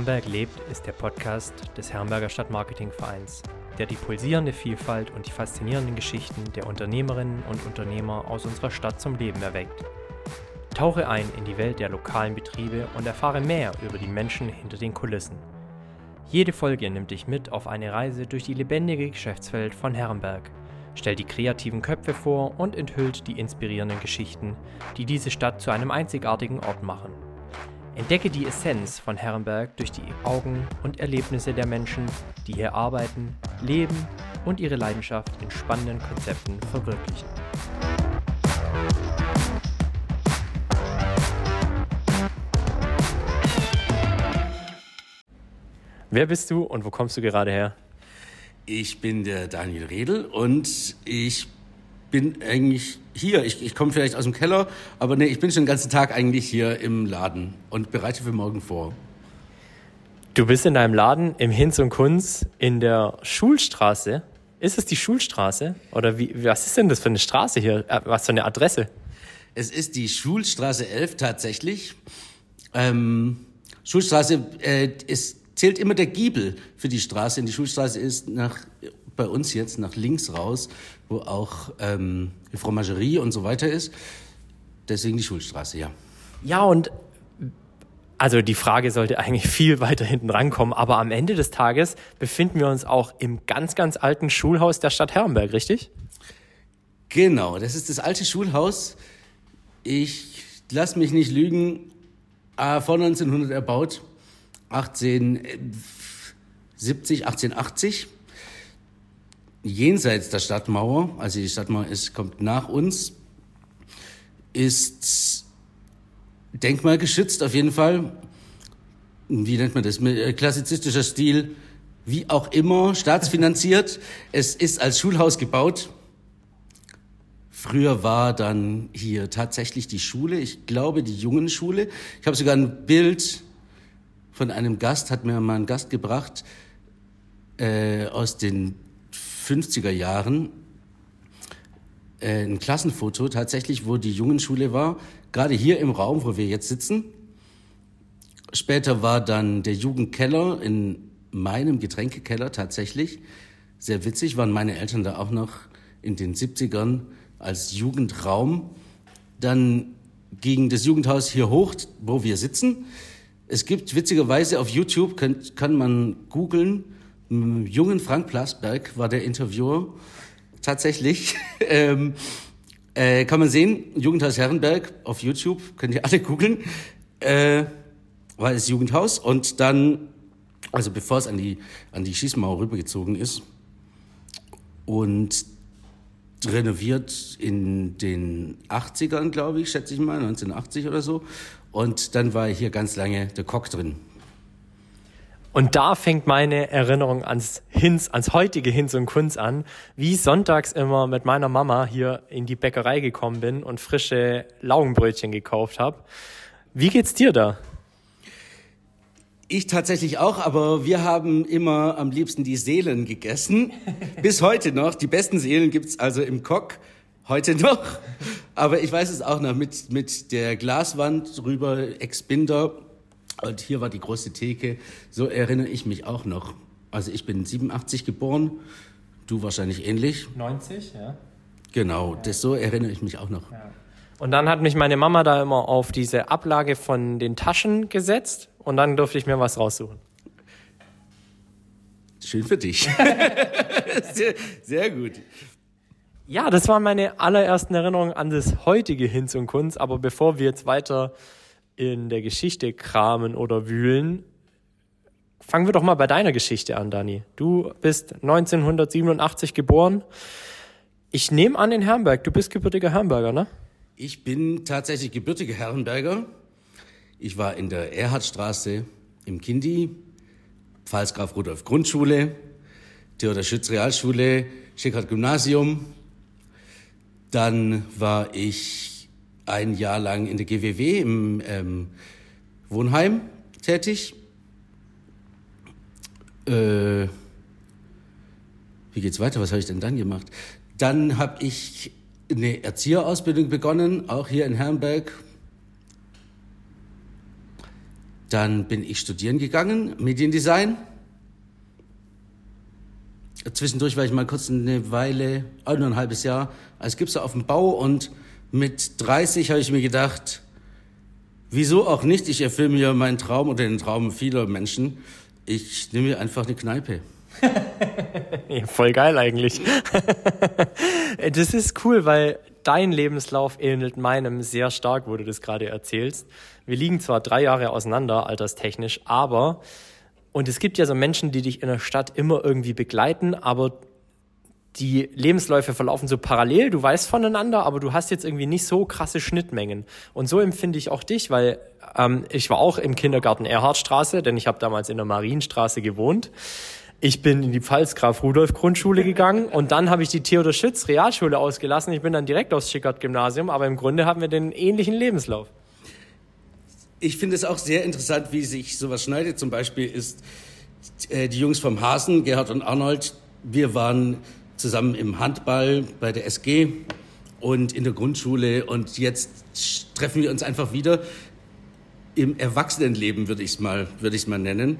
Herrenberg lebt ist der Podcast des Herrenberger Stadtmarketingvereins, der die pulsierende Vielfalt und die faszinierenden Geschichten der Unternehmerinnen und Unternehmer aus unserer Stadt zum Leben erweckt. Tauche ein in die Welt der lokalen Betriebe und erfahre mehr über die Menschen hinter den Kulissen. Jede Folge nimmt dich mit auf eine Reise durch die lebendige Geschäftswelt von Herrenberg, stellt die kreativen Köpfe vor und enthüllt die inspirierenden Geschichten, die diese Stadt zu einem einzigartigen Ort machen. Entdecke die Essenz von Herrenberg durch die Augen und Erlebnisse der Menschen, die hier arbeiten, leben und ihre Leidenschaft in spannenden Konzepten verwirklichen. Wer bist du und wo kommst du gerade her? Ich bin der Daniel Redl und ich bin eigentlich hier. Ich, ich komme vielleicht aus dem Keller, aber nee, ich bin schon den ganzen Tag eigentlich hier im Laden und bereite für morgen vor. Du bist in deinem Laden im Hinz und Kunz in der Schulstraße. Ist es die Schulstraße? Oder wie, was ist denn das für eine Straße hier? Äh, was für eine Adresse? Es ist die Schulstraße 11 tatsächlich. Ähm, Schulstraße äh, ist zählt immer der Giebel für die Straße. Und die Schulstraße ist nach, bei uns jetzt nach links raus, wo auch ähm, die Fromagerie und so weiter ist. Deswegen die Schulstraße, ja. Ja, und also die Frage sollte eigentlich viel weiter hinten rankommen, aber am Ende des Tages befinden wir uns auch im ganz, ganz alten Schulhaus der Stadt Herrenberg, richtig? Genau, das ist das alte Schulhaus. Ich lass mich nicht lügen, äh, vor 1900 erbaut. 1870, 1880, jenseits der Stadtmauer, also die Stadtmauer ist, kommt nach uns, ist denkmalgeschützt auf jeden Fall. Wie nennt man das? Äh, klassizistischer Stil, wie auch immer, staatsfinanziert. es ist als Schulhaus gebaut. Früher war dann hier tatsächlich die Schule, ich glaube die Jungenschule. Ich habe sogar ein Bild von einem Gast, hat mir mal ein Gast gebracht äh, aus den 50er Jahren, äh, ein Klassenfoto tatsächlich, wo die Jungenschule war, gerade hier im Raum, wo wir jetzt sitzen. Später war dann der Jugendkeller in meinem Getränkekeller tatsächlich. Sehr witzig, waren meine Eltern da auch noch in den 70ern als Jugendraum. Dann ging das Jugendhaus hier hoch, wo wir sitzen. Es gibt witzigerweise auf YouTube, kann, kann man googeln, jungen Frank Plasberg war der Interviewer. Tatsächlich. ähm, äh, kann man sehen, Jugendhaus Herrenberg auf YouTube, könnt ihr alle googeln. Äh, war das Jugendhaus und dann, also bevor es an die, an die Schießmauer rübergezogen ist und renoviert in den 80ern, glaube ich, schätze ich mal, 1980 oder so. Und dann war hier ganz lange der Kock drin. Und da fängt meine Erinnerung ans Hinz, ans heutige Hinz und Kunz an, wie ich sonntags immer mit meiner Mama hier in die Bäckerei gekommen bin und frische Laugenbrötchen gekauft habe. Wie geht's dir da? Ich tatsächlich auch, aber wir haben immer am liebsten die Seelen gegessen. Bis heute noch. Die besten Seelen gibt's also im Kock heute noch. Aber ich weiß es auch noch mit, mit der Glaswand rüber, Ex-Binder. Und hier war die große Theke. So erinnere ich mich auch noch. Also ich bin 87 geboren, du wahrscheinlich ähnlich. 90, ja. Genau, ja. das so erinnere ich mich auch noch. Ja. Und dann hat mich meine Mama da immer auf diese Ablage von den Taschen gesetzt und dann durfte ich mir was raussuchen. Schön für dich. sehr, sehr gut. Ja, das waren meine allerersten Erinnerungen an das heutige Hinz und Kunz. Aber bevor wir jetzt weiter in der Geschichte kramen oder wühlen, fangen wir doch mal bei deiner Geschichte an, Dani. Du bist 1987 geboren. Ich nehme an in Herrenberg. Du bist gebürtiger Herrenberger, ne? Ich bin tatsächlich gebürtiger Herrenberger. Ich war in der Erhardstraße im Kindi, Pfalzgraf Rudolf Grundschule, Theodor Schütz Realschule, Schickhardt Gymnasium, dann war ich ein Jahr lang in der GWW im ähm, Wohnheim tätig. Äh, wie geht's weiter? Was habe ich denn dann gemacht? Dann habe ich eine Erzieherausbildung begonnen, auch hier in Herrenberg. Dann bin ich studieren gegangen, Mediendesign. Zwischendurch war ich mal kurz eine Weile, nur ein halbes Jahr, als Gipser auf dem Bau und mit 30 habe ich mir gedacht, wieso auch nicht, ich erfülle mir meinen Traum oder den Traum vieler Menschen. Ich nehme mir einfach eine Kneipe. ja, voll geil eigentlich. das ist cool, weil dein Lebenslauf ähnelt meinem sehr stark, wo du das gerade erzählst. Wir liegen zwar drei Jahre auseinander, alterstechnisch, aber, und es gibt ja so Menschen, die dich in der Stadt immer irgendwie begleiten, aber die Lebensläufe verlaufen so parallel, du weißt voneinander, aber du hast jetzt irgendwie nicht so krasse Schnittmengen. Und so empfinde ich auch dich, weil ähm, ich war auch im Kindergarten Erhardstraße, denn ich habe damals in der Marienstraße gewohnt. Ich bin in die Pfalz-Graf-Rudolf-Grundschule gegangen und dann habe ich die Theodor Schütz Realschule ausgelassen. Ich bin dann direkt aufs Schickert-Gymnasium, aber im Grunde haben wir den ähnlichen Lebenslauf. Ich finde es auch sehr interessant, wie sich sowas schneidet. Zum Beispiel ist äh, die Jungs vom Hasen, Gerhard und Arnold, wir waren zusammen im Handball bei der SG und in der Grundschule und jetzt treffen wir uns einfach wieder im Erwachsenenleben, würde ich es mal, würde ich es mal nennen.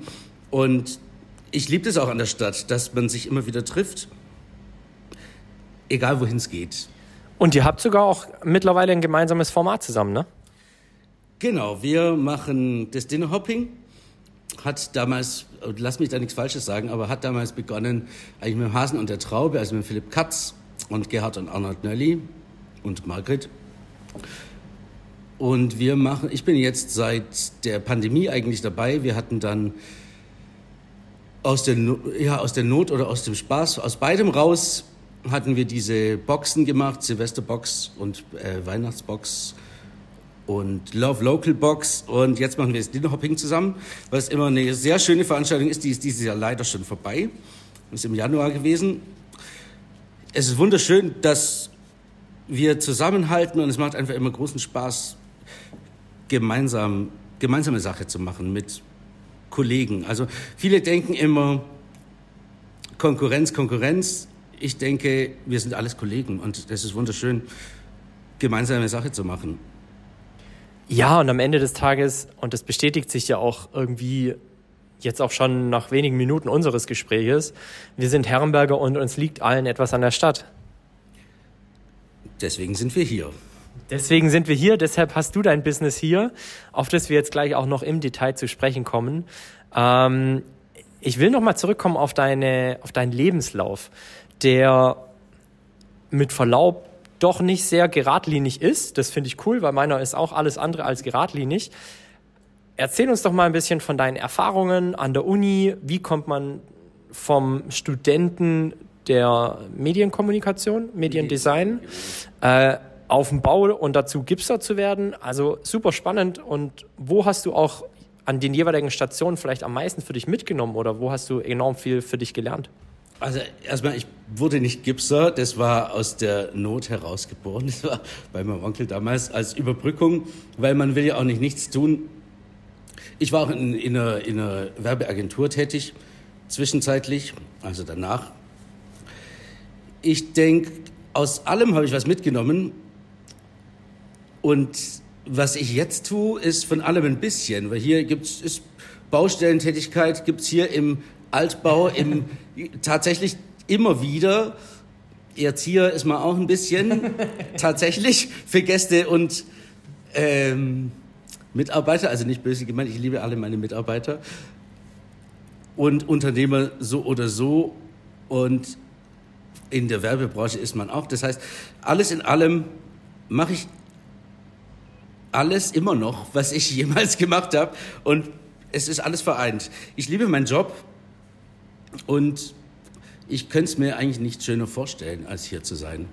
Und ich liebe es auch an der Stadt, dass man sich immer wieder trifft, egal wohin es geht. Und ihr habt sogar auch mittlerweile ein gemeinsames Format zusammen, ne? Genau, wir machen das Dinnerhopping. Hat damals, lass mich da nichts Falsches sagen, aber hat damals begonnen eigentlich mit dem Hasen und der Traube, also mit Philipp Katz und Gerhard und Arnold Nölli und Margret. Und wir machen, ich bin jetzt seit der Pandemie eigentlich dabei. Wir hatten dann aus der, ja, aus der Not oder aus dem Spaß, aus beidem raus hatten wir diese Boxen gemacht, Silvesterbox und äh, Weihnachtsbox und Love Local Box und jetzt machen wir das Dinnerhopping zusammen, was immer eine sehr schöne Veranstaltung ist, die ist dieses Jahr leider schon vorbei, ist im Januar gewesen. Es ist wunderschön, dass wir zusammenhalten und es macht einfach immer großen Spaß, gemeinsam, gemeinsame Sache zu machen mit Kollegen. Also viele denken immer Konkurrenz, Konkurrenz. Ich denke, wir sind alles Kollegen und das ist wunderschön, gemeinsame Sache zu machen. Ja, und am Ende des Tages, und das bestätigt sich ja auch irgendwie jetzt auch schon nach wenigen Minuten unseres Gespräches, wir sind Herrenberger und uns liegt allen etwas an der Stadt. Deswegen sind wir hier. Deswegen sind wir hier, deshalb hast du dein Business hier, auf das wir jetzt gleich auch noch im Detail zu sprechen kommen. Ähm, ich will nochmal zurückkommen auf, deine, auf deinen Lebenslauf, der mit Verlaub doch nicht sehr geradlinig ist. Das finde ich cool, weil meiner ist auch alles andere als geradlinig. Erzähl uns doch mal ein bisschen von deinen Erfahrungen an der Uni. Wie kommt man vom Studenten der Medienkommunikation, Mediendesign, äh, auf dem Bau und dazu Gipser zu werden. Also super spannend. Und wo hast du auch an den jeweiligen Stationen vielleicht am meisten für dich mitgenommen oder wo hast du enorm viel für dich gelernt? Also erstmal, ich wurde nicht Gipser, das war aus der Not herausgeboren. Das war bei meinem Onkel damals als Überbrückung, weil man will ja auch nicht nichts tun. Ich war auch in, in, einer, in einer Werbeagentur tätig, zwischenzeitlich, also danach. Ich denke, aus allem habe ich was mitgenommen. Und was ich jetzt tue, ist von allem ein bisschen, weil hier gibt es Baustellentätigkeit, gibt es hier im Altbau im, tatsächlich immer wieder. Erzieher ist man auch ein bisschen, tatsächlich, für Gäste und ähm, Mitarbeiter, also nicht böse gemeint, ich liebe alle meine Mitarbeiter. Und Unternehmer so oder so. Und in der Werbebranche ist man auch. Das heißt, alles in allem mache ich alles immer noch, was ich jemals gemacht habe. Und es ist alles vereint. Ich liebe meinen Job und ich könnte es mir eigentlich nicht schöner vorstellen, als hier zu sein.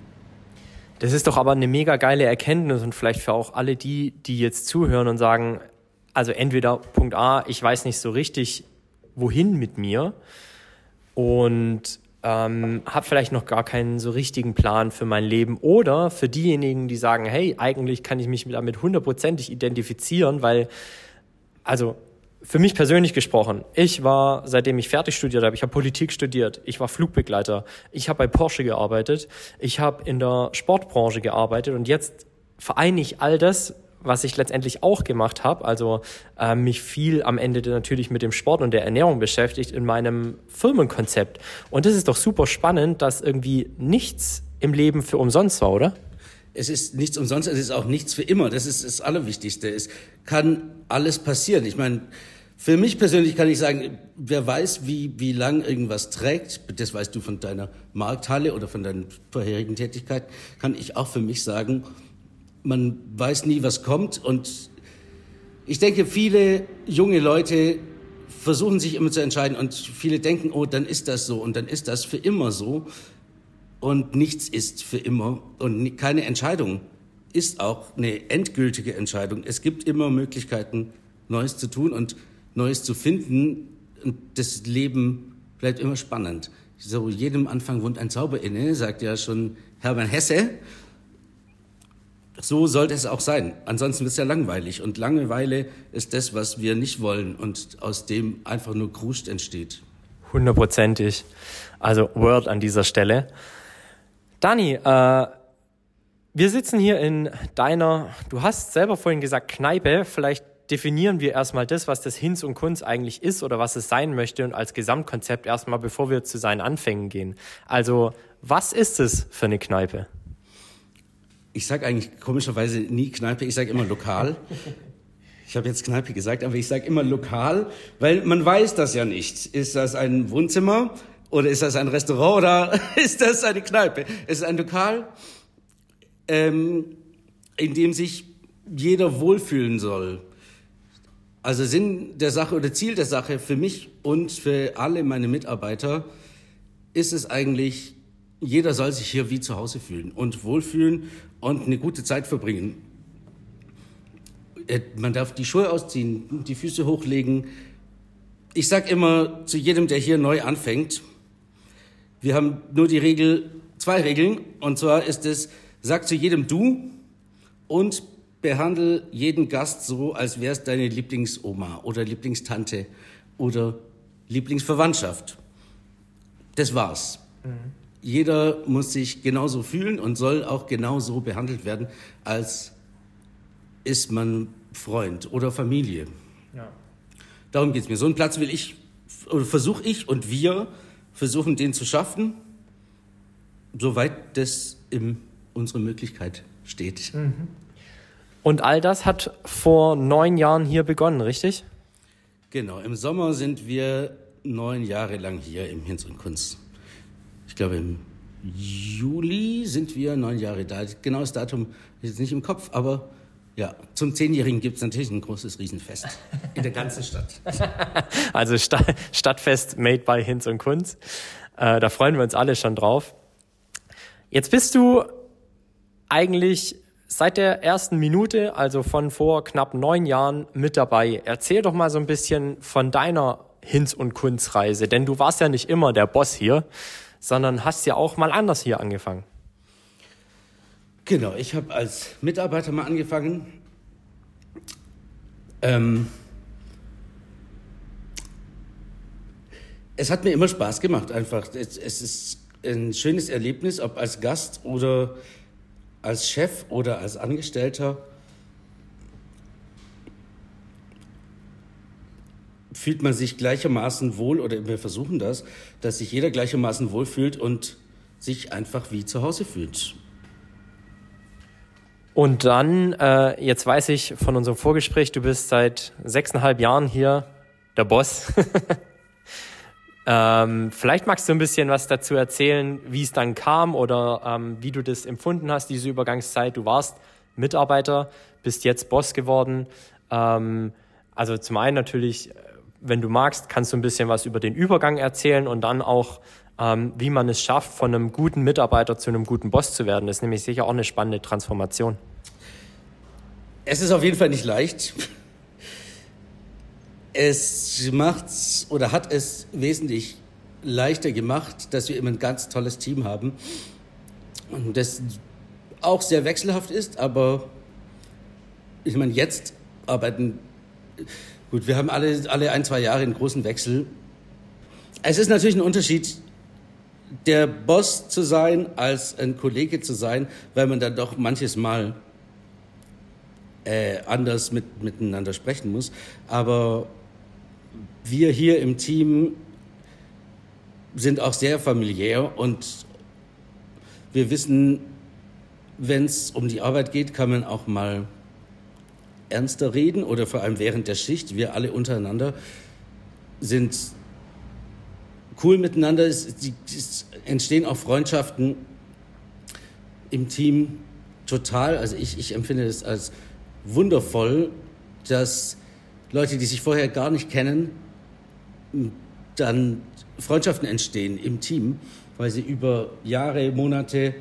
Das ist doch aber eine mega geile Erkenntnis und vielleicht für auch alle die, die jetzt zuhören und sagen, also entweder Punkt A, ich weiß nicht so richtig, wohin mit mir und ähm, habe vielleicht noch gar keinen so richtigen Plan für mein Leben. Oder für diejenigen, die sagen, hey, eigentlich kann ich mich damit hundertprozentig identifizieren, weil, also für mich persönlich gesprochen, ich war, seitdem ich fertig studiert habe, ich habe Politik studiert, ich war Flugbegleiter, ich habe bei Porsche gearbeitet, ich habe in der Sportbranche gearbeitet und jetzt vereine ich all das, was ich letztendlich auch gemacht habe, also äh, mich viel am Ende natürlich mit dem Sport und der Ernährung beschäftigt in meinem Firmenkonzept. Und das ist doch super spannend, dass irgendwie nichts im Leben für umsonst war, oder? Es ist nichts umsonst, es ist auch nichts für immer. Das ist das Allerwichtigste. Es kann alles passieren. Ich meine, für mich persönlich kann ich sagen, wer weiß, wie, wie lang irgendwas trägt, das weißt du von deiner Markthalle oder von deinen vorherigen Tätigkeiten, kann ich auch für mich sagen, man weiß nie, was kommt. Und ich denke, viele junge Leute versuchen sich immer zu entscheiden und viele denken, oh, dann ist das so und dann ist das für immer so. Und nichts ist für immer und keine Entscheidung ist auch eine endgültige Entscheidung. Es gibt immer Möglichkeiten, Neues zu tun und Neues zu finden. Und das Leben bleibt immer spannend. So jedem Anfang wohnt ein Zauber inne, sagt ja schon Hermann Hesse. So sollte es auch sein. Ansonsten wird es ja langweilig. Und Langeweile ist das, was wir nicht wollen und aus dem einfach nur Kruscht entsteht. Hundertprozentig. Also Word an dieser Stelle. Dani, äh, wir sitzen hier in deiner, du hast selber vorhin gesagt, Kneipe. Vielleicht definieren wir erstmal das, was das Hinz und Kunz eigentlich ist oder was es sein möchte und als Gesamtkonzept erstmal, bevor wir zu seinen Anfängen gehen. Also, was ist es für eine Kneipe? Ich sage eigentlich komischerweise nie Kneipe, ich sage immer lokal. Ich habe jetzt Kneipe gesagt, aber ich sage immer lokal, weil man weiß das ja nicht. Ist das ein Wohnzimmer oder ist das ein Restaurant oder ist das eine Kneipe? Es ist ein Lokal, ähm, in dem sich jeder wohlfühlen soll. Also Sinn der Sache oder Ziel der Sache für mich und für alle meine Mitarbeiter ist es eigentlich, jeder soll sich hier wie zu Hause fühlen und wohlfühlen und eine gute Zeit verbringen. Äh, man darf die Schuhe ausziehen, die Füße hochlegen. Ich sage immer zu jedem, der hier neu anfängt, wir haben nur die Regel, zwei Regeln, und zwar ist es, sag zu jedem du und behandle jeden Gast so, als wäre es deine Lieblingsoma oder Lieblingstante oder Lieblingsverwandtschaft. Das war's. Mhm. Jeder muss sich genauso fühlen und soll auch genauso behandelt werden, als ist man Freund oder Familie. Ja. Darum geht's mir. So einen Platz will ich, oder versuche ich und wir versuchen, den zu schaffen, soweit das in unserer Möglichkeit steht. Mhm. Und all das hat vor neun Jahren hier begonnen, richtig? Genau, im Sommer sind wir neun Jahre lang hier im Hinz und Kunst glaube, im Juli sind wir neun Jahre da. Genaues Datum ist jetzt nicht im Kopf, aber ja, zum Zehnjährigen gibt es natürlich ein großes Riesenfest in der ganzen Stadt. also Sta Stadtfest made by Hinz und Kunz. Äh, da freuen wir uns alle schon drauf. Jetzt bist du eigentlich seit der ersten Minute, also von vor knapp neun Jahren, mit dabei. Erzähl doch mal so ein bisschen von deiner Hinz- und Kunz-Reise, denn du warst ja nicht immer der Boss hier, sondern hast ja auch mal anders hier angefangen. Genau, ich habe als Mitarbeiter mal angefangen. Ähm, es hat mir immer Spaß gemacht, einfach. Es, es ist ein schönes Erlebnis, ob als Gast oder als Chef oder als Angestellter. fühlt man sich gleichermaßen wohl, oder wir versuchen das, dass sich jeder gleichermaßen wohl fühlt und sich einfach wie zu Hause fühlt. Und dann, äh, jetzt weiß ich von unserem Vorgespräch, du bist seit sechseinhalb Jahren hier der Boss. ähm, vielleicht magst du ein bisschen was dazu erzählen, wie es dann kam oder ähm, wie du das empfunden hast, diese Übergangszeit. Du warst Mitarbeiter, bist jetzt Boss geworden. Ähm, also zum einen natürlich wenn du magst, kannst du ein bisschen was über den Übergang erzählen und dann auch, ähm, wie man es schafft, von einem guten Mitarbeiter zu einem guten Boss zu werden. Das ist nämlich sicher auch eine spannende Transformation. Es ist auf jeden Fall nicht leicht. Es macht oder hat es wesentlich leichter gemacht, dass wir immer ein ganz tolles Team haben. Das auch sehr wechselhaft ist, aber ich meine, jetzt arbeiten Gut, wir haben alle, alle ein, zwei Jahre einen großen Wechsel. Es ist natürlich ein Unterschied, der Boss zu sein, als ein Kollege zu sein, weil man dann doch manches Mal äh, anders mit, miteinander sprechen muss. Aber wir hier im Team sind auch sehr familiär und wir wissen, wenn es um die Arbeit geht, kann man auch mal ernster reden oder vor allem während der Schicht. Wir alle untereinander sind cool miteinander. Es, es entstehen auch Freundschaften im Team total. Also ich, ich empfinde es als wundervoll, dass Leute, die sich vorher gar nicht kennen, dann Freundschaften entstehen im Team, weil sie über Jahre, Monate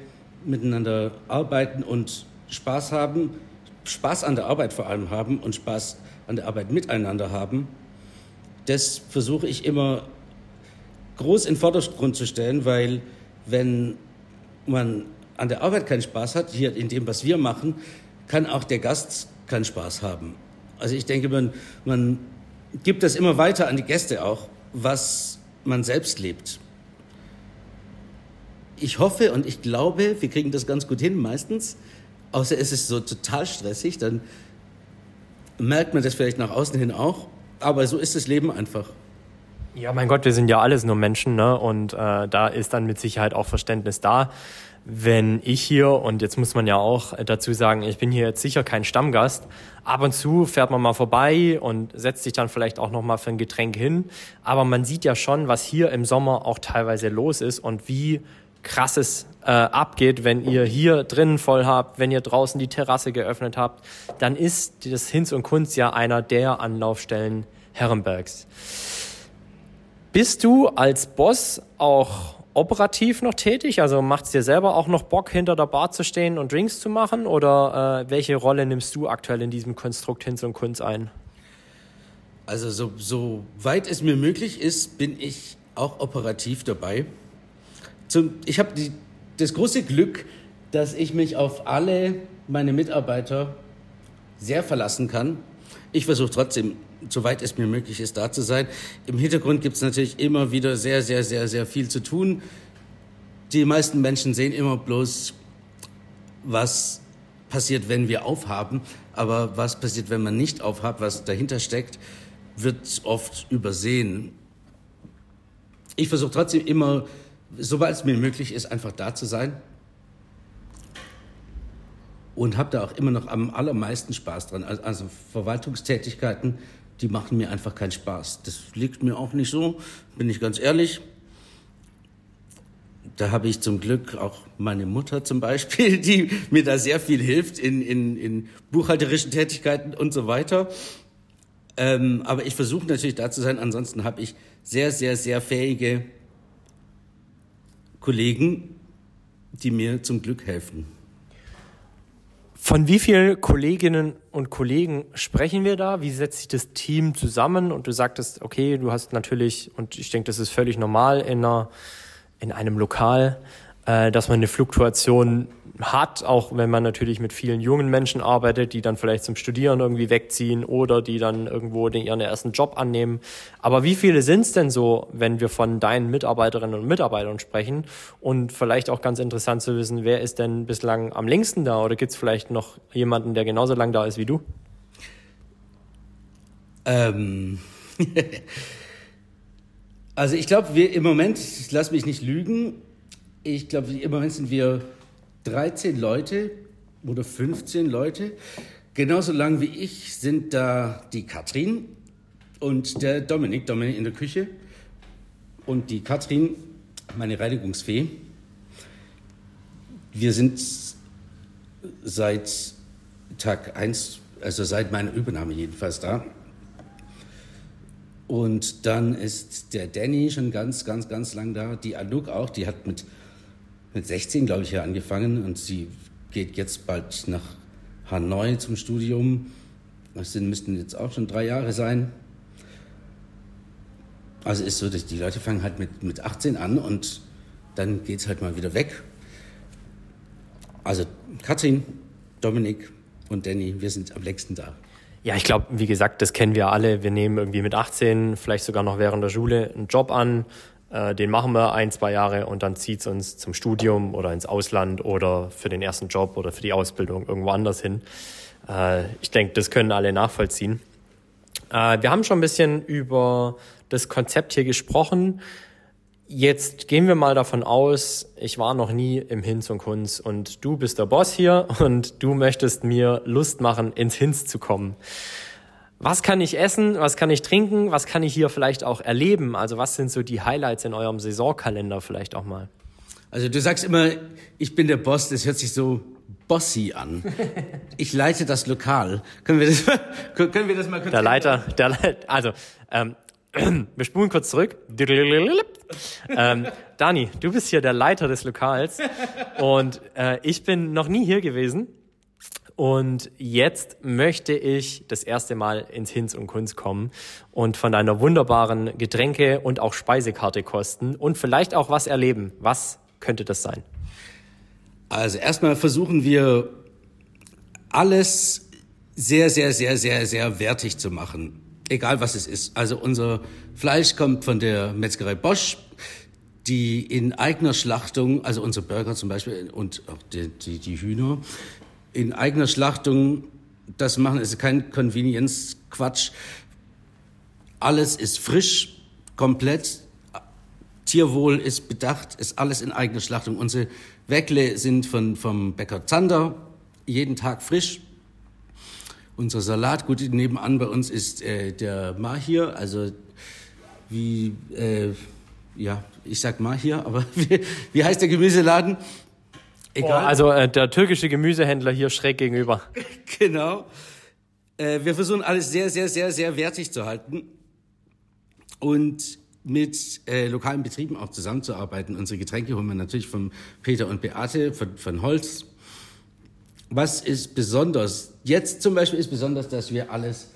miteinander arbeiten und Spaß haben, Spaß an der Arbeit vor allem haben und Spaß an der Arbeit miteinander haben. Das versuche ich immer groß in den Vordergrund zu stellen, weil wenn man an der Arbeit keinen Spaß hat, hier in dem, was wir machen, kann auch der Gast keinen Spaß haben. Also ich denke, man, man gibt das immer weiter an die Gäste auch, was man selbst lebt. Ich hoffe und ich glaube, wir kriegen das ganz gut hin meistens, außer es ist so total stressig, dann merkt man das vielleicht nach außen hin auch, aber so ist das Leben einfach. Ja, mein Gott, wir sind ja alles nur Menschen, ne? Und äh, da ist dann mit Sicherheit auch Verständnis da wenn ich hier, und jetzt muss man ja auch dazu sagen, ich bin hier jetzt sicher kein Stammgast, ab und zu fährt man mal vorbei und setzt sich dann vielleicht auch nochmal für ein Getränk hin. Aber man sieht ja schon, was hier im Sommer auch teilweise los ist und wie krass es äh, abgeht, wenn ihr hier drinnen voll habt, wenn ihr draußen die Terrasse geöffnet habt, dann ist das Hinz und Kunst ja einer der Anlaufstellen Herrenbergs. Bist du als Boss auch operativ noch tätig? Also macht es dir selber auch noch Bock, hinter der Bar zu stehen und Drinks zu machen? Oder äh, welche Rolle nimmst du aktuell in diesem Konstrukt Hinz und Kunz ein? Also so, so weit es mir möglich ist, bin ich auch operativ dabei. Zum, ich habe das große Glück, dass ich mich auf alle meine Mitarbeiter sehr verlassen kann. Ich versuche trotzdem soweit es mir möglich ist, da zu sein. Im Hintergrund gibt es natürlich immer wieder sehr, sehr, sehr, sehr viel zu tun. Die meisten Menschen sehen immer bloß, was passiert, wenn wir aufhaben. Aber was passiert, wenn man nicht aufhabt, was dahinter steckt, wird oft übersehen. Ich versuche trotzdem immer, soweit es mir möglich ist, einfach da zu sein. Und habe da auch immer noch am allermeisten Spaß dran. Also Verwaltungstätigkeiten die machen mir einfach keinen Spaß. Das liegt mir auch nicht so, bin ich ganz ehrlich. Da habe ich zum Glück auch meine Mutter zum Beispiel, die mir da sehr viel hilft in, in, in buchhalterischen Tätigkeiten und so weiter. Ähm, aber ich versuche natürlich da zu sein. Ansonsten habe ich sehr, sehr, sehr fähige Kollegen, die mir zum Glück helfen. Von wie vielen Kolleginnen und Kollegen sprechen wir da? Wie setzt sich das Team zusammen? Und du sagtest, okay, du hast natürlich, und ich denke, das ist völlig normal in, einer, in einem Lokal, äh, dass man eine Fluktuation hat, auch wenn man natürlich mit vielen jungen Menschen arbeitet, die dann vielleicht zum Studieren irgendwie wegziehen oder die dann irgendwo den, ihren ersten Job annehmen. Aber wie viele sind es denn so, wenn wir von deinen Mitarbeiterinnen und Mitarbeitern sprechen? Und vielleicht auch ganz interessant zu wissen, wer ist denn bislang am längsten da oder gibt es vielleicht noch jemanden, der genauso lang da ist wie du? Ähm. also ich glaube, wir im Moment, lass mich nicht lügen, ich glaube, im Moment sind wir 13 Leute oder 15 Leute. Genauso lang wie ich sind da die Katrin und der Dominik, Dominik in der Küche und die Katrin, meine Reinigungsfee. Wir sind seit Tag 1, also seit meiner Übernahme jedenfalls da. Und dann ist der Danny schon ganz, ganz, ganz lang da. Die Anouk auch, die hat mit mit 16, glaube ich, ja angefangen und sie geht jetzt bald nach Hanoi zum Studium. Das sind, müssten jetzt auch schon drei Jahre sein. Also ist so, dass die Leute fangen halt mit, mit 18 an und dann geht es halt mal wieder weg. Also Katrin, Dominik und Danny, wir sind am längsten da. Ja, ich glaube, wie gesagt, das kennen wir alle. Wir nehmen irgendwie mit 18, vielleicht sogar noch während der Schule, einen Job an, äh, den machen wir ein, zwei Jahre und dann zieht es uns zum Studium oder ins Ausland oder für den ersten Job oder für die Ausbildung irgendwo anders hin. Äh, ich denke, das können alle nachvollziehen. Äh, wir haben schon ein bisschen über das Konzept hier gesprochen. Jetzt gehen wir mal davon aus, ich war noch nie im Hinz und Kunz und du bist der Boss hier und du möchtest mir Lust machen, ins Hinz zu kommen. Was kann ich essen? Was kann ich trinken? Was kann ich hier vielleicht auch erleben? Also was sind so die Highlights in eurem Saisonkalender vielleicht auch mal? Also du sagst immer, ich bin der Boss, das hört sich so bossy an. Ich leite das Lokal. Können wir das, können wir das mal kurz Der Leiter, der Leiter, also ähm, wir spulen kurz zurück. Ähm, Dani, du bist hier der Leiter des Lokals und äh, ich bin noch nie hier gewesen. Und jetzt möchte ich das erste Mal ins Hinz und Kunst kommen und von deiner wunderbaren Getränke- und auch Speisekarte kosten und vielleicht auch was erleben. Was könnte das sein? Also erstmal versuchen wir alles sehr, sehr, sehr, sehr, sehr wertig zu machen. Egal was es ist. Also unser Fleisch kommt von der Metzgerei Bosch, die in eigener Schlachtung, also unsere Burger zum Beispiel und auch die, die, die Hühner, in eigener Schlachtung das machen. Ist kein Convenience-Quatsch. Alles ist frisch, komplett. Tierwohl ist bedacht, ist alles in eigener Schlachtung. Unsere Weckle sind von, vom Bäcker Zander, jeden Tag frisch. Unser Salat, gut, nebenan bei uns ist äh, der Mahir, also wie, äh, ja, ich sag Mahir, aber wie, wie heißt der Gemüseladen? Egal. Oh, also äh, der türkische Gemüsehändler hier schräg gegenüber. genau. Äh, wir versuchen alles sehr, sehr, sehr, sehr wertig zu halten und mit äh, lokalen Betrieben auch zusammenzuarbeiten. Unsere Getränke holen wir natürlich von Peter und Beate von, von Holz. Was ist besonders? Jetzt zum Beispiel ist besonders, dass wir alles,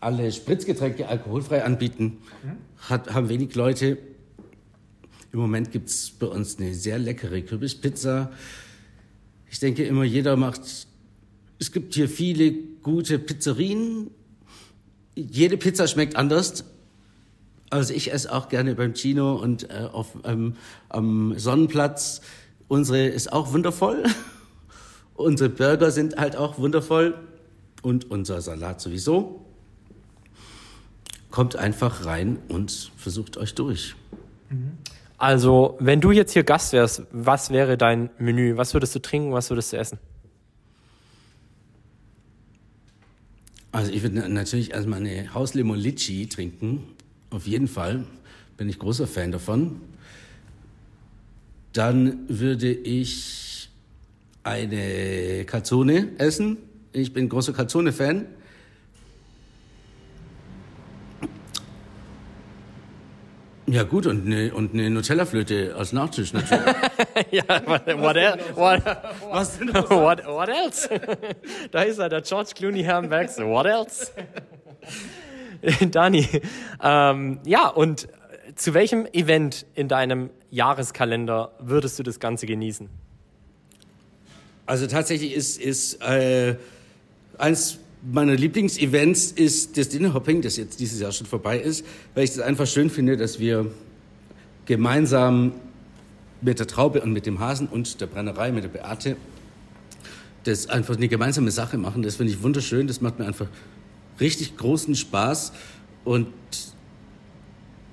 alle Spritzgetränke alkoholfrei anbieten. Hat, haben wenig Leute. Im Moment gibt's bei uns eine sehr leckere Kürbispizza ich denke immer, jeder macht, es gibt hier viele gute Pizzerien. Jede Pizza schmeckt anders. Also ich esse auch gerne beim Chino und äh, auf, ähm, am Sonnenplatz. Unsere ist auch wundervoll. Unsere Burger sind halt auch wundervoll. Und unser Salat sowieso. Kommt einfach rein und versucht euch durch. Mhm. Also, wenn du jetzt hier Gast wärst, was wäre dein Menü? Was würdest du trinken? Was würdest du essen? Also, ich würde natürlich erstmal eine Hauslimo Litchi trinken. Auf jeden Fall. Bin ich großer Fan davon. Dann würde ich eine Calzone essen. Ich bin großer Calzone-Fan. Ja gut, und eine, und eine Nutella-Flöte als Nachtisch natürlich. ja, what, what, what, Was denn das? What, what else? da ist er, der George Clooney Herrenbergs. What else? Dani, ähm, ja, und zu welchem Event in deinem Jahreskalender würdest du das Ganze genießen? Also tatsächlich ist, ist äh, eins meiner Lieblingsevents ist das Dinnerhopping, das jetzt dieses Jahr schon vorbei ist, weil ich es einfach schön finde, dass wir gemeinsam mit der Traube und mit dem Hasen und der Brennerei, mit der Beate, das einfach eine gemeinsame Sache machen. Das finde ich wunderschön. Das macht mir einfach richtig großen Spaß. Und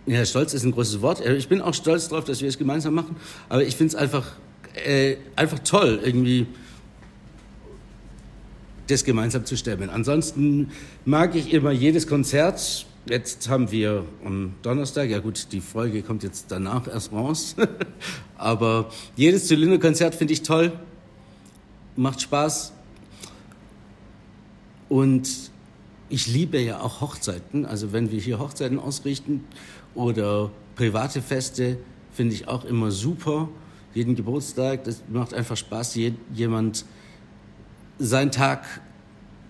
ja, stolz ist ein großes Wort. Ich bin auch stolz darauf, dass wir es gemeinsam machen. Aber ich finde es einfach, äh, einfach toll, irgendwie das gemeinsam zu stemmen. Ansonsten mag ich immer jedes Konzert. Jetzt haben wir am Donnerstag, ja gut, die Folge kommt jetzt danach erst raus, aber jedes Zylinderkonzert finde ich toll, macht Spaß und ich liebe ja auch Hochzeiten, also wenn wir hier Hochzeiten ausrichten oder private Feste, finde ich auch immer super. Jeden Geburtstag, das macht einfach Spaß, jemand seinen Tag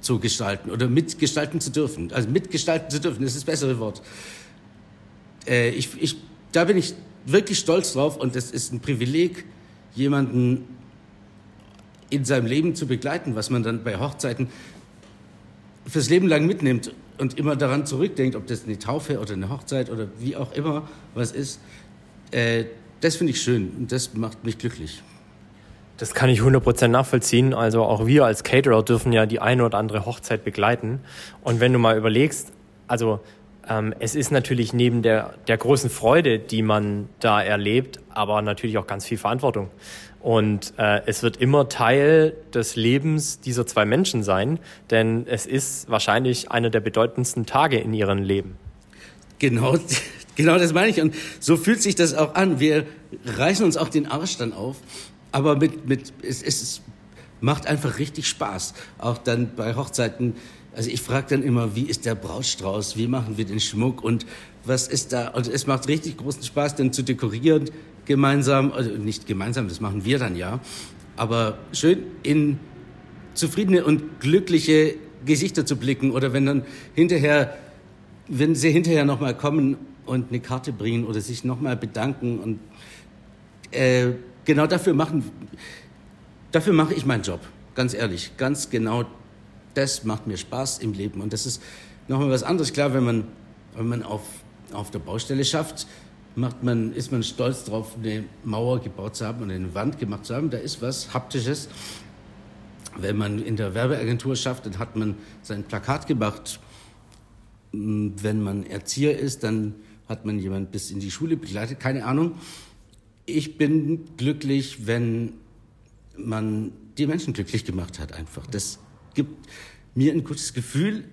zu gestalten oder mitgestalten zu dürfen. Also mitgestalten zu dürfen, das ist das bessere Wort. Äh, ich, ich, da bin ich wirklich stolz drauf und es ist ein Privileg, jemanden in seinem Leben zu begleiten, was man dann bei Hochzeiten fürs Leben lang mitnimmt und immer daran zurückdenkt, ob das eine Taufe oder eine Hochzeit oder wie auch immer was ist. Äh, das finde ich schön und das macht mich glücklich. Das kann ich 100% nachvollziehen. Also auch wir als Caterer dürfen ja die eine oder andere Hochzeit begleiten. Und wenn du mal überlegst, also ähm, es ist natürlich neben der, der großen Freude, die man da erlebt, aber natürlich auch ganz viel Verantwortung. Und äh, es wird immer Teil des Lebens dieser zwei Menschen sein, denn es ist wahrscheinlich einer der bedeutendsten Tage in ihrem Leben. Genau, genau das meine ich. Und so fühlt sich das auch an. Wir reißen uns auch den Arsch dann auf. Aber mit, mit, es, es macht einfach richtig Spaß. Auch dann bei Hochzeiten. Also ich frage dann immer, wie ist der Brautstrauß? Wie machen wir den Schmuck? Und was ist da? Und es macht richtig großen Spaß, dann zu dekorieren gemeinsam. Also nicht gemeinsam, das machen wir dann ja. Aber schön in zufriedene und glückliche Gesichter zu blicken. Oder wenn dann hinterher wenn sie hinterher nochmal kommen und eine Karte bringen oder sich nochmal bedanken und äh, genau dafür machen, dafür mache ich meinen Job, ganz ehrlich, ganz genau das macht mir Spaß im Leben und das ist nochmal was anderes. Klar, wenn man, wenn man auf, auf der Baustelle schafft, macht man, ist man stolz darauf, eine Mauer gebaut zu haben und eine Wand gemacht zu haben. Da ist was Haptisches. Wenn man in der Werbeagentur schafft, dann hat man sein Plakat gemacht wenn man Erzieher ist, dann hat man jemand bis in die Schule begleitet, keine Ahnung. Ich bin glücklich, wenn man die Menschen glücklich gemacht hat einfach. Das gibt mir ein gutes Gefühl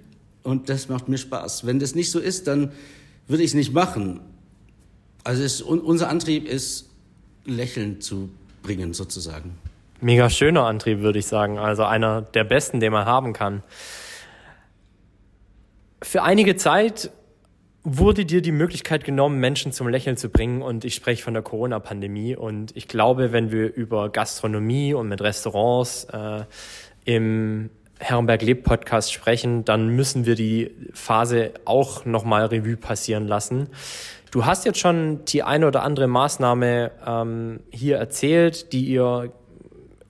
und das macht mir Spaß. Wenn das nicht so ist, dann würde ich es nicht machen. Also es, unser Antrieb ist, Lächeln zu bringen sozusagen. Mega schöner Antrieb, würde ich sagen. Also einer der besten, den man haben kann. Für einige Zeit wurde dir die Möglichkeit genommen, Menschen zum Lächeln zu bringen. Und ich spreche von der Corona-Pandemie. Und ich glaube, wenn wir über Gastronomie und mit Restaurants äh, im Herrenberg Lebt Podcast sprechen, dann müssen wir die Phase auch nochmal Revue passieren lassen. Du hast jetzt schon die eine oder andere Maßnahme ähm, hier erzählt, die ihr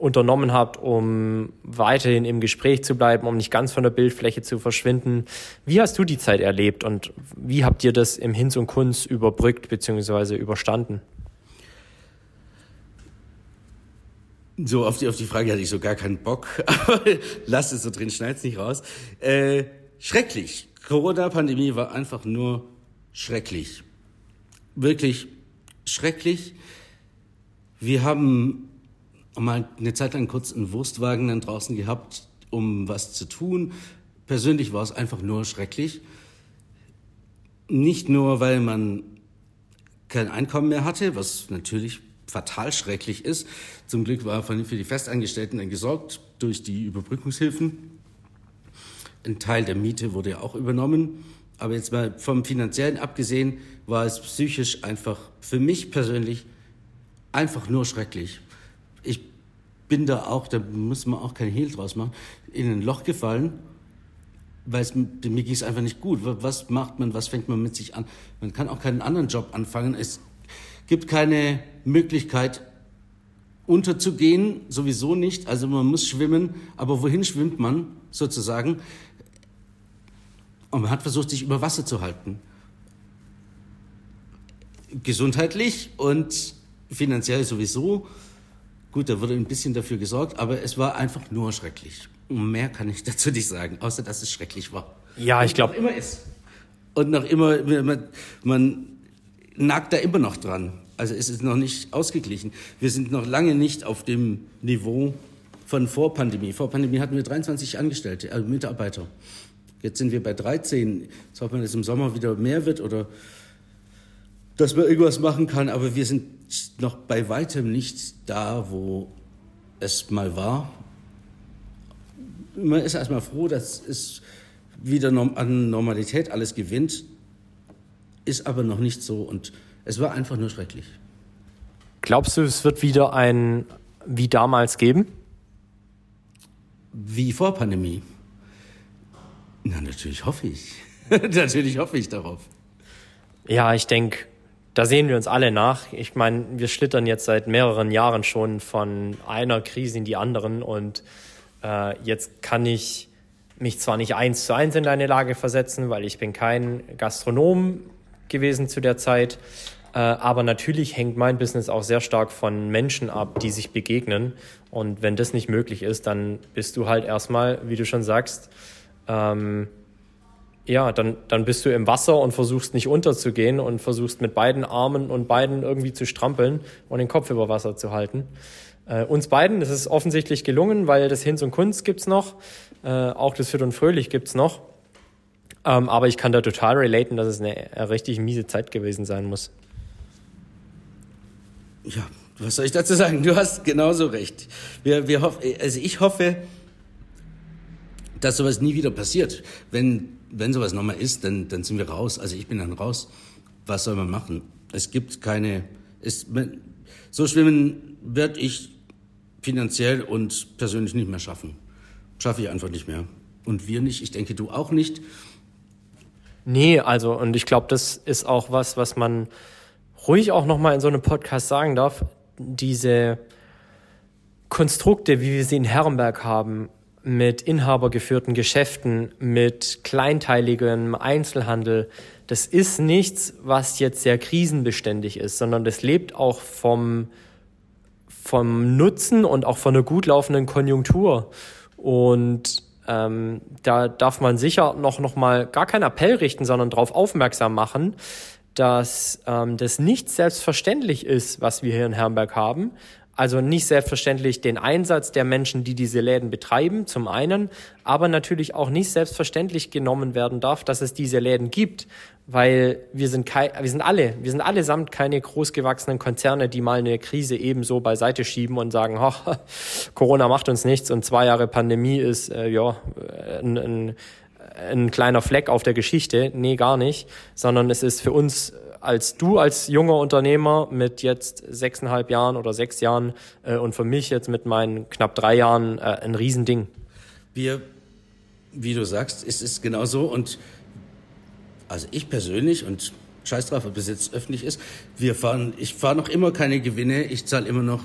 unternommen habt, um weiterhin im Gespräch zu bleiben, um nicht ganz von der Bildfläche zu verschwinden. Wie hast du die Zeit erlebt und wie habt ihr das im Hinz und Kunst überbrückt bzw. überstanden? So, auf die, auf die Frage hatte ich so gar keinen Bock, aber lass es so drin, schneid's nicht raus. Äh, schrecklich. Corona-Pandemie war einfach nur schrecklich. Wirklich schrecklich. Wir haben mal eine Zeit lang kurz einen Wurstwagen dann draußen gehabt, um was zu tun. Persönlich war es einfach nur schrecklich. Nicht nur, weil man kein Einkommen mehr hatte, was natürlich fatal schrecklich ist. Zum Glück war für die Festangestellten dann gesorgt durch die Überbrückungshilfen. Ein Teil der Miete wurde ja auch übernommen. Aber jetzt mal vom finanziellen abgesehen, war es psychisch einfach für mich persönlich einfach nur schrecklich ich bin da auch, da muss man auch kein Hehl draus machen, in ein Loch gefallen, weil es, mir ging es einfach nicht gut. Was macht man, was fängt man mit sich an? Man kann auch keinen anderen Job anfangen. Es gibt keine Möglichkeit, unterzugehen, sowieso nicht. Also man muss schwimmen, aber wohin schwimmt man sozusagen? Und man hat versucht, sich über Wasser zu halten. Gesundheitlich und finanziell sowieso. Gut, da wurde ein bisschen dafür gesorgt, aber es war einfach nur schrecklich. Mehr kann ich dazu nicht sagen, außer dass es schrecklich war. Ja, ich glaube. immer ist. Und noch immer, man, man nagt da immer noch dran. Also es ist noch nicht ausgeglichen. Wir sind noch lange nicht auf dem Niveau von vor Pandemie. Vor Pandemie hatten wir 23 Angestellte, also Mitarbeiter. Jetzt sind wir bei 13. Jetzt hoffen wir, dass im Sommer wieder mehr wird oder dass man irgendwas machen kann. Aber wir sind noch bei weitem nicht da, wo es mal war. Man ist erstmal froh, dass es wieder an Normalität alles gewinnt, ist aber noch nicht so und es war einfach nur schrecklich. Glaubst du, es wird wieder ein wie damals geben? Wie vor Pandemie? Na, natürlich hoffe ich. natürlich hoffe ich darauf. Ja, ich denke, da sehen wir uns alle nach. Ich meine, wir schlittern jetzt seit mehreren Jahren schon von einer Krise in die anderen und äh, jetzt kann ich mich zwar nicht eins zu eins in deine Lage versetzen, weil ich bin kein Gastronom gewesen zu der Zeit, Äh, aber natürlich hängt mein Business auch sehr stark von Menschen ab, die sich begegnen. Und wenn das nicht möglich ist, dann bist du halt erstmal, wie du schon sagst, ähm, ja, dann, dann bist du im Wasser und versuchst nicht unterzugehen und versuchst mit beiden Armen und beiden irgendwie zu strampeln und den Kopf über Wasser zu halten. Äh, uns beiden, ist offensichtlich gelungen, weil das Hinz und Kunst gibt's noch, äh, auch das Fit und Fröhlich gibt's noch. Ähm, aber ich kann da total relaten, dass es eine, eine richtig miese Zeit gewesen sein muss. Ja, was soll ich dazu sagen? Du hast genauso recht. Wir, wir hoff, also ich hoffe, dass sowas nie wieder passiert. Wenn, wenn sowas nochmal ist, dann, dann sind wir raus. Also ich bin dann raus. Was soll man machen? Es gibt keine, es, so schwimmen werde ich finanziell und persönlich nicht mehr schaffen. Schaffe ich einfach nicht mehr. Und wir nicht. Ich denke, du auch nicht. Nee, also, und ich glaube, das ist auch was, was man ruhig auch nochmal in so einem Podcast sagen darf. Diese Konstrukte, wie wir sie in Herrenberg haben, mit inhabergeführten Geschäften, mit kleinteiligem Einzelhandel, das ist nichts, was jetzt sehr krisenbeständig ist, sondern das lebt auch vom, vom Nutzen und auch von einer gut laufenden Konjunktur. Und ähm, da darf man sicher noch, noch mal gar keinen Appell richten, sondern darauf aufmerksam machen, dass ähm, das nicht selbstverständlich ist, was wir hier in Herrenberg haben. Also nicht selbstverständlich den Einsatz der Menschen, die diese Läden betreiben, zum einen, aber natürlich auch nicht selbstverständlich genommen werden darf, dass es diese Läden gibt, weil wir sind kein, wir sind alle, wir sind allesamt keine großgewachsenen Konzerne, die mal eine Krise ebenso beiseite schieben und sagen, oh, Corona macht uns nichts und zwei Jahre Pandemie ist äh, ja ein, ein, ein kleiner Fleck auf der Geschichte. Nee, gar nicht, sondern es ist für uns als du als junger Unternehmer mit jetzt sechseinhalb Jahren oder sechs Jahren äh, und für mich jetzt mit meinen knapp drei Jahren äh, ein Riesending. Wir, wie du sagst, ist es genau so und also ich persönlich und scheiß drauf, ob es jetzt öffentlich ist, wir fahren, ich fahre noch immer keine Gewinne, ich zahle immer noch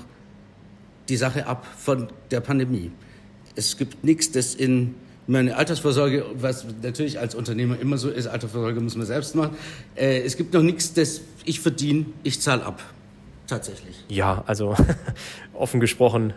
die Sache ab von der Pandemie. Es gibt nichts, das in meine Altersvorsorge, was natürlich als Unternehmer immer so ist, Altersvorsorge muss man selbst machen. Äh, es gibt noch nichts, das ich verdiene, ich zahle ab. Tatsächlich. Ja, also offen gesprochen,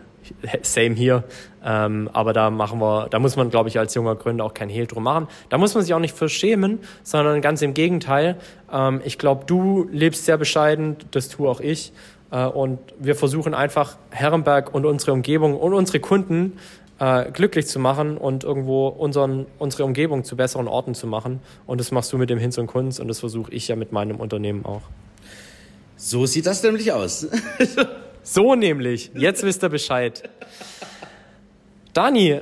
same hier. Ähm, aber da machen wir, da muss man, glaube ich, als junger Gründer auch kein Hehl drum machen. Da muss man sich auch nicht für schämen, sondern ganz im Gegenteil. Ähm, ich glaube, du lebst sehr bescheiden, das tue auch ich. Äh, und wir versuchen einfach Herrenberg und unsere Umgebung und unsere Kunden äh, glücklich zu machen und irgendwo unseren, unsere Umgebung zu besseren Orten zu machen. Und das machst du mit dem Hinz und Kunst und das versuche ich ja mit meinem Unternehmen auch. So sieht das nämlich aus. so nämlich. Jetzt wisst ihr Bescheid. Dani,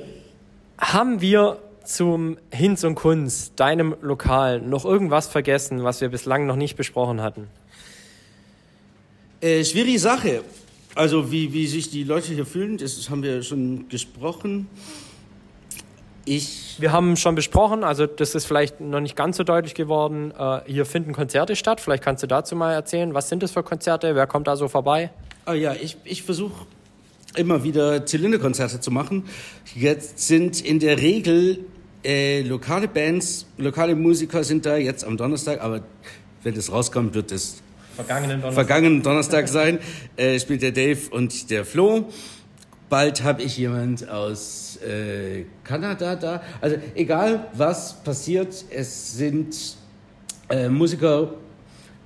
haben wir zum Hinz und Kunst, deinem Lokal, noch irgendwas vergessen, was wir bislang noch nicht besprochen hatten? Äh, schwierige Sache. Also wie, wie sich die Leute hier fühlen, das haben wir schon gesprochen. Ich wir haben schon besprochen, also das ist vielleicht noch nicht ganz so deutlich geworden. Äh, hier finden Konzerte statt. Vielleicht kannst du dazu mal erzählen, was sind das für Konzerte? Wer kommt da so vorbei? Ah ja, ich, ich versuche immer wieder Zylinderkonzerte zu machen. Jetzt sind in der Regel äh, lokale Bands, lokale Musiker sind da jetzt am Donnerstag, aber wenn das rauskommt, wird es vergangenen Donnerstag, vergangenen Donnerstag sein, äh, spielt der Dave und der Flo. Bald habe ich jemand aus äh, Kanada da. Also egal was passiert, es sind äh, Musiker,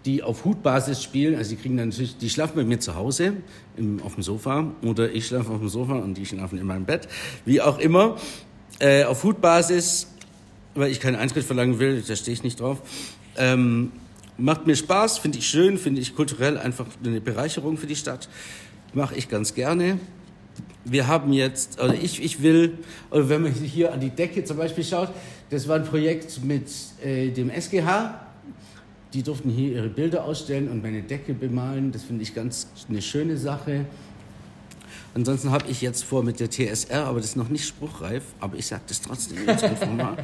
die auf Hutbasis spielen. Also die kriegen dann natürlich, die schlafen bei mir zu Hause im, auf dem Sofa oder ich schlafe auf dem Sofa und die schlafen in meinem Bett, wie auch immer. Äh, auf Hutbasis, weil ich keinen Eintritt verlangen will, da stehe ich nicht drauf. Ähm, Macht mir Spaß, finde ich schön, finde ich kulturell einfach eine Bereicherung für die Stadt. Mache ich ganz gerne. Wir haben jetzt, oder ich, ich will, oder wenn man hier an die Decke zum Beispiel schaut, das war ein Projekt mit äh, dem SGH. Die durften hier ihre Bilder ausstellen und meine Decke bemalen. Das finde ich ganz eine schöne Sache. Ansonsten habe ich jetzt vor mit der TSR, aber das ist noch nicht spruchreif, aber ich sage das trotzdem jetzt einfach mal.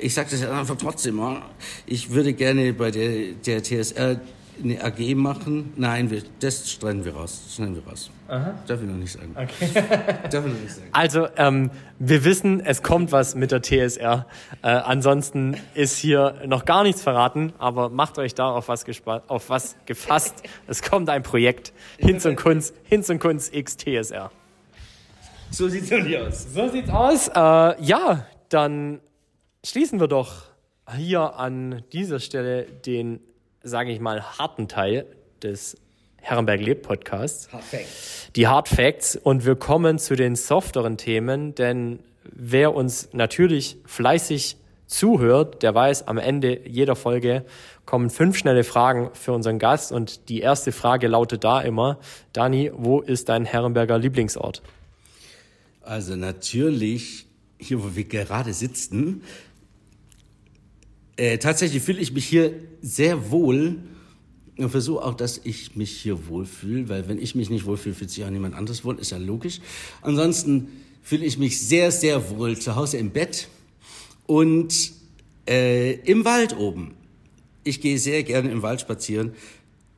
Ich sage das einfach trotzdem mal. Ich würde gerne bei der, der TSR eine AG machen. Nein, wir, das streiten wir raus. Das schneiden wir raus. Aha. Darf ich noch nicht sagen. Okay. Darf ich noch nicht sagen. Also, ähm, wir wissen, es kommt was mit der TSR. Äh, ansonsten ist hier noch gar nichts verraten, aber macht euch da auf was, auf was gefasst. Es kommt ein Projekt. Hinz und Kunst, Hinz und Kunst X TSR. So sieht's doch nicht aus. So sieht's aus. Äh, ja, dann schließen wir doch hier an dieser Stelle den, sage ich mal, harten Teil des Herrenberg lebt Podcasts. Hard Facts. Die Hard Facts und wir kommen zu den softeren Themen, denn wer uns natürlich fleißig zuhört, der weiß, am Ende jeder Folge kommen fünf schnelle Fragen für unseren Gast und die erste Frage lautet da immer, Dani, wo ist dein Herrenberger Lieblingsort? Also natürlich hier, wo wir gerade sitzen. Äh, tatsächlich fühle ich mich hier sehr wohl und versuche auch, dass ich mich hier wohlfühle, weil wenn ich mich nicht wohlfühle, fühlt sich auch niemand anderes wohl, ist ja logisch. Ansonsten fühle ich mich sehr, sehr wohl zu Hause im Bett und äh, im Wald oben. Ich gehe sehr gerne im Wald spazieren.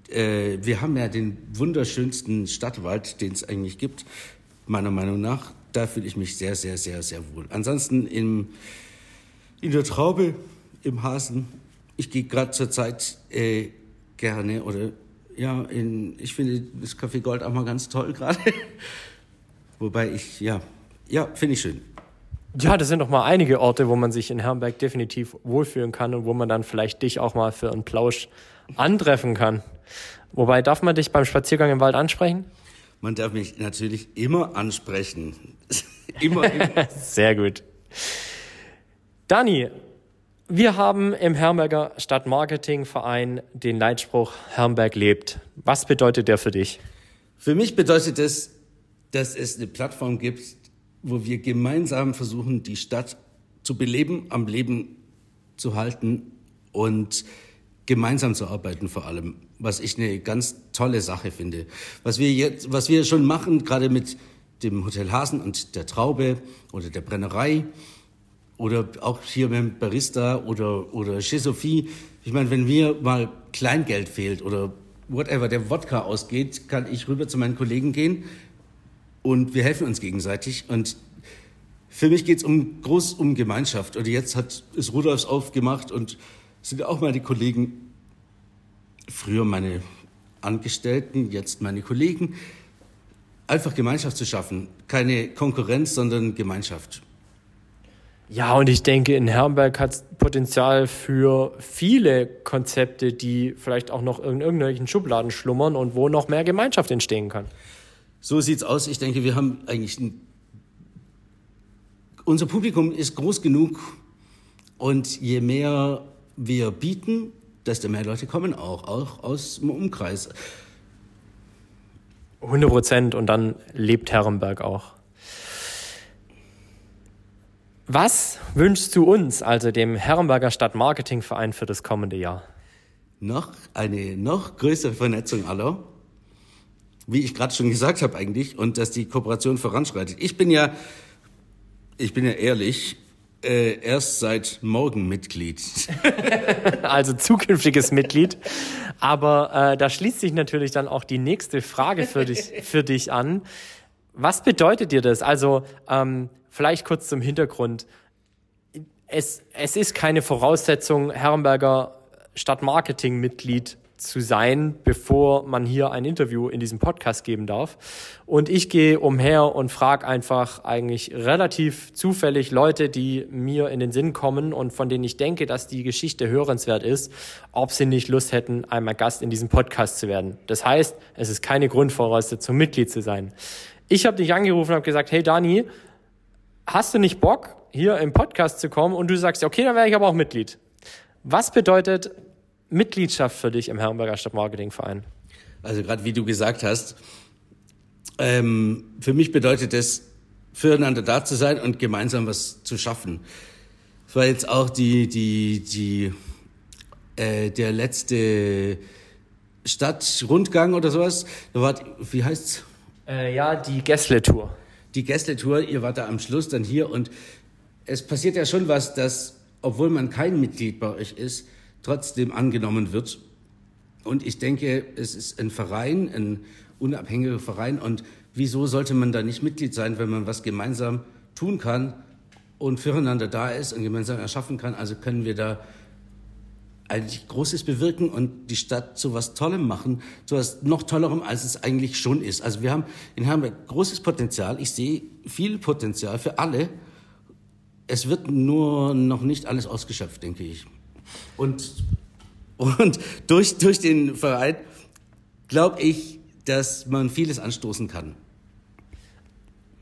Äh, wir haben ja den wunderschönsten Stadtwald, den es eigentlich gibt, meiner Meinung nach. Da fühle ich mich sehr, sehr, sehr, sehr wohl. Ansonsten im, in der Traube, im Hasen. Ich gehe gerade zur Zeit äh, gerne oder ja, in, ich finde das Café Gold auch mal ganz toll gerade. Wobei ich, ja, ja, finde ich schön. Ja, das sind doch mal einige Orte, wo man sich in Herrenberg definitiv wohlfühlen kann und wo man dann vielleicht dich auch mal für einen Plausch antreffen kann. Wobei, darf man dich beim Spaziergang im Wald ansprechen? Man darf mich natürlich immer ansprechen. immer, immer. Sehr gut. Dani, wir haben im Herrenberger Stadtmarketingverein den Leitspruch Herrenberg lebt. Was bedeutet der für dich? Für mich bedeutet es, dass es eine Plattform gibt, wo wir gemeinsam versuchen, die Stadt zu beleben, am Leben zu halten und gemeinsam zu arbeiten vor allem, was ich eine ganz tolle Sache finde. Was wir jetzt, was wir schon machen, gerade mit dem Hotel Hasen und der Traube oder der Brennerei oder auch hier dem Barista oder, oder Chisophie. Ich meine, wenn mir mal Kleingeld fehlt oder whatever, der Wodka ausgeht, kann ich rüber zu meinen Kollegen gehen und wir helfen uns gegenseitig und für mich geht's um groß um Gemeinschaft. Und jetzt hat es Rudolfs aufgemacht und sind auch meine Kollegen, früher meine Angestellten, jetzt meine Kollegen, einfach Gemeinschaft zu schaffen. Keine Konkurrenz, sondern Gemeinschaft. Ja, und ich denke, in Herrenberg hat es Potenzial für viele Konzepte, die vielleicht auch noch in irgendwelchen Schubladen schlummern und wo noch mehr Gemeinschaft entstehen kann. So sieht's aus. Ich denke, wir haben eigentlich ein, unser Publikum ist groß genug und je mehr wir bieten, desto mehr Leute kommen auch, auch aus dem Umkreis. 100 Prozent und dann lebt Herrenberg auch. Was wünschst du uns, also dem Herrenberger Stadtmarketingverein, für das kommende Jahr? Noch eine noch größere Vernetzung aller, wie ich gerade schon gesagt habe eigentlich, und dass die Kooperation voranschreitet. Ich bin ja, ich bin ja ehrlich, äh, erst seit morgen Mitglied. also zukünftiges Mitglied. Aber äh, da schließt sich natürlich dann auch die nächste Frage für dich, für dich an. Was bedeutet dir das? Also ähm, vielleicht kurz zum Hintergrund. Es, es ist keine Voraussetzung, Herrenberger Stadtmarketing-Mitglied zu sein, bevor man hier ein Interview in diesem Podcast geben darf. Und ich gehe umher und frage einfach eigentlich relativ zufällig Leute, die mir in den Sinn kommen und von denen ich denke, dass die Geschichte hörenswert ist, ob sie nicht Lust hätten, einmal Gast in diesem Podcast zu werden. Das heißt, es ist keine Grundvoraussetzung, Mitglied zu sein. Ich habe dich angerufen und habe gesagt, hey Dani, hast du nicht Bock, hier im Podcast zu kommen? Und du sagst, okay, dann wäre ich aber auch Mitglied. Was bedeutet Mitgliedschaft für dich im Herrenberger Stadtmarketingverein? Also gerade wie du gesagt hast, ähm, für mich bedeutet es, füreinander da zu sein und gemeinsam was zu schaffen. Es war jetzt auch die, die, die, äh, der letzte Stadtrundgang oder sowas. Da war, wie heißt's? Äh, ja, die Gästle-Tour. Die Gästle-Tour, ihr wart da am Schluss dann hier und es passiert ja schon was, dass, obwohl man kein Mitglied bei euch ist, trotzdem angenommen wird Und ich denke, es ist ein Verein, ein unabhängiger Verein. Und wieso sollte man da nicht Mitglied sein, wenn man was gemeinsam tun kann und füreinander da ist und gemeinsam erschaffen kann? Also können wir da eigentlich Großes bewirken und die Stadt zu was Tollem machen, zu was noch Tollerem, als es eigentlich schon ist. Also wir haben in Hamburg großes Potenzial. Ich sehe viel Potenzial für alle. Es wird nur noch nicht alles ausgeschöpft, denke ich. Und, und durch, durch den Verein glaube ich, dass man vieles anstoßen kann.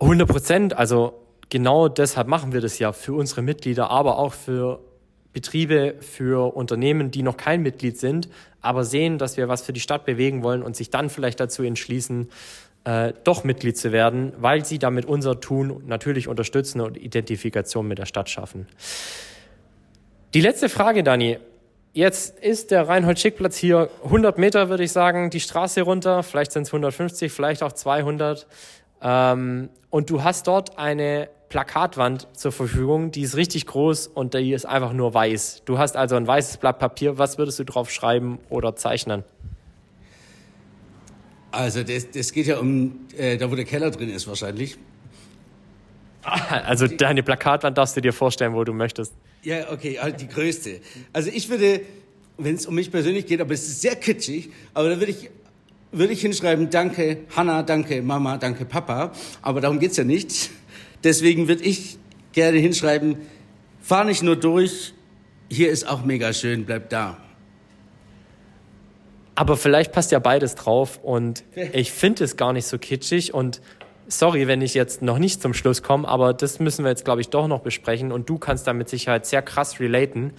100 Prozent. Also genau deshalb machen wir das ja für unsere Mitglieder, aber auch für Betriebe, für Unternehmen, die noch kein Mitglied sind, aber sehen, dass wir was für die Stadt bewegen wollen und sich dann vielleicht dazu entschließen, äh, doch Mitglied zu werden, weil sie damit unser Tun natürlich unterstützen und Identifikation mit der Stadt schaffen. Die letzte Frage, Dani. Jetzt ist der Reinhold-Schick-Platz hier 100 Meter, würde ich sagen, die Straße runter. Vielleicht sind es 150, vielleicht auch 200. Ähm, und du hast dort eine Plakatwand zur Verfügung, die ist richtig groß und die ist einfach nur weiß. Du hast also ein weißes Blatt Papier. Was würdest du drauf schreiben oder zeichnen? Also das, das geht ja um, äh, da wo der Keller drin ist wahrscheinlich. Also deine Plakatwand darfst du dir vorstellen, wo du möchtest. Ja, okay, halt die größte. Also ich würde, wenn es um mich persönlich geht, aber es ist sehr kitschig, aber da würde ich würde ich hinschreiben, danke Hanna, danke Mama, danke Papa, aber darum geht's ja nicht. Deswegen würde ich gerne hinschreiben, fahr nicht nur durch, hier ist auch mega schön, bleib da. Aber vielleicht passt ja beides drauf und ich finde es gar nicht so kitschig und sorry, wenn ich jetzt noch nicht zum Schluss komme, aber das müssen wir jetzt, glaube ich, doch noch besprechen und du kannst da mit Sicherheit sehr krass relaten.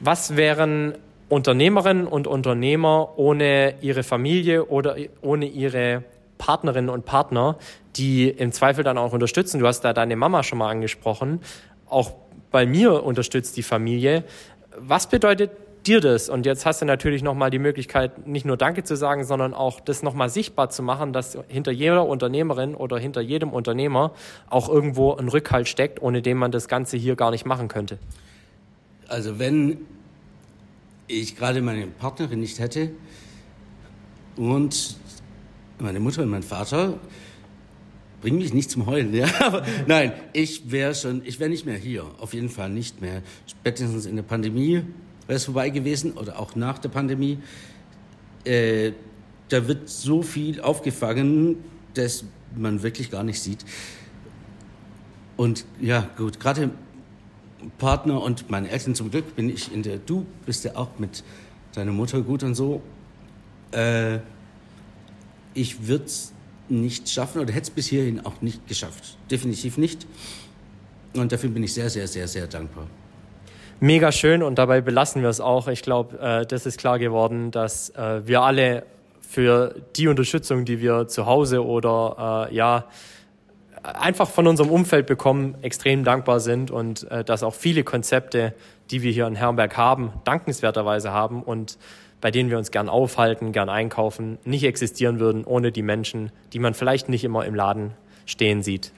Was wären Unternehmerinnen und Unternehmer ohne ihre Familie oder ohne ihre Partnerinnen und Partner, die im Zweifel dann auch unterstützen. Du hast da deine Mama schon mal angesprochen. Auch bei mir unterstützt die Familie. Was bedeutet dir das? Und jetzt hast du natürlich nochmal die Möglichkeit, nicht nur Danke zu sagen, sondern auch das nochmal sichtbar zu machen, dass hinter jeder Unternehmerin oder hinter jedem Unternehmer auch irgendwo ein Rückhalt steckt, ohne den man das Ganze hier gar nicht machen könnte. Also wenn ich gerade meine Partnerin nicht hätte und meine Mutter und mein Vater bringen mich nicht zum Heulen, ja. Aber nein, ich wäre schon, ich wäre nicht mehr hier. Auf jeden Fall nicht mehr. Spätestens in der Pandemie wäre es vorbei gewesen oder auch nach der Pandemie. Äh, da wird so viel aufgefangen, dass man wirklich gar nicht sieht. Und ja, gut, gerade Partner und meine Eltern zum Glück bin ich in der, du bist ja auch mit deiner Mutter gut und so. Äh, ich würde es nicht schaffen oder hätte es bis hierhin auch nicht geschafft. Definitiv nicht. Und dafür bin ich sehr, sehr, sehr, sehr dankbar. Mega schön und dabei belassen wir es auch. Ich glaube, äh, das ist klar geworden, dass äh, wir alle für die Unterstützung, die wir zu Hause oder äh, ja einfach von unserem Umfeld bekommen, extrem dankbar sind und äh, dass auch viele Konzepte, die wir hier in Herrenberg haben, dankenswerterweise haben und bei denen wir uns gern aufhalten, gern einkaufen, nicht existieren würden ohne die Menschen, die man vielleicht nicht immer im Laden stehen sieht.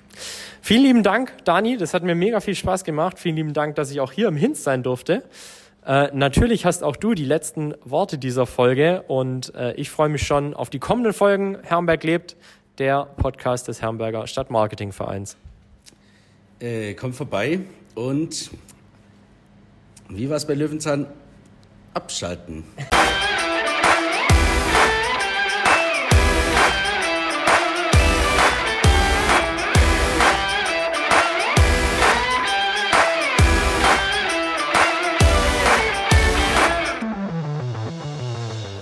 Vielen lieben Dank, Dani. Das hat mir mega viel Spaß gemacht. Vielen lieben Dank, dass ich auch hier im Hinz sein durfte. Äh, natürlich hast auch du die letzten Worte dieser Folge und äh, ich freue mich schon auf die kommenden Folgen. Herrenberg lebt, der Podcast des Herrenberger Stadtmarketingvereins. Äh, kommt vorbei und wie war es bei Löwenzahn? Abschalten.